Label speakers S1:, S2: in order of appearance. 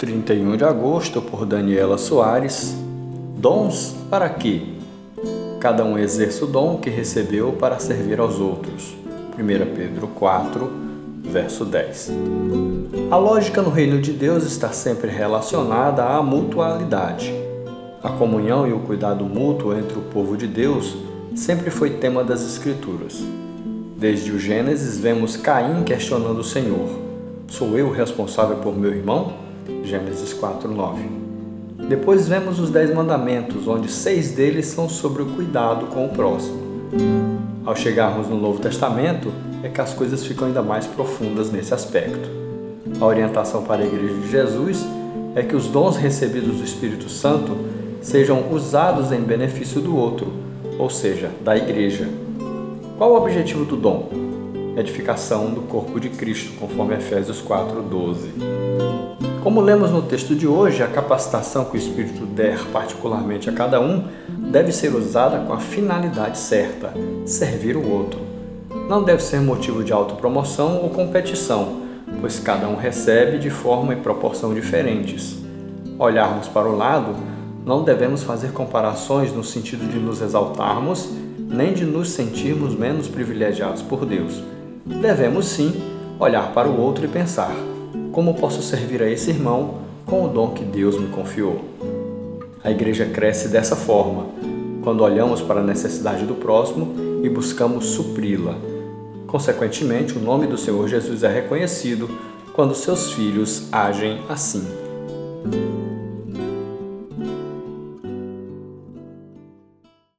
S1: 31 de agosto, por Daniela Soares. Dons para quê? Cada um exerce o dom que recebeu para servir aos outros. 1 Pedro 4, verso 10. A lógica no reino de Deus está sempre relacionada à mutualidade. A comunhão e o cuidado mútuo entre o povo de Deus sempre foi tema das Escrituras. Desde o Gênesis, vemos Caim questionando o Senhor: Sou eu responsável por meu irmão? Gênesis 4, 9. Depois vemos os Dez Mandamentos, onde seis deles são sobre o cuidado com o próximo. Ao chegarmos no Novo Testamento, é que as coisas ficam ainda mais profundas nesse aspecto. A orientação para a Igreja de Jesus é que os dons recebidos do Espírito Santo sejam usados em benefício do outro, ou seja, da Igreja, qual o objetivo do dom? Edificação do corpo de Cristo, conforme Efésios 4:12. Como lemos no texto de hoje, a capacitação que o Espírito der particularmente a cada um deve ser usada com a finalidade certa, servir o outro. Não deve ser motivo de autopromoção ou competição, pois cada um recebe de forma e proporção diferentes. Olharmos para o lado, não devemos fazer comparações no sentido de nos exaltarmos nem de nos sentirmos menos privilegiados por Deus. Devemos sim olhar para o outro e pensar: como posso servir a esse irmão com o dom que Deus me confiou? A igreja cresce dessa forma, quando olhamos para a necessidade do próximo e buscamos supri-la. Consequentemente, o nome do Senhor Jesus é reconhecido quando seus filhos agem assim.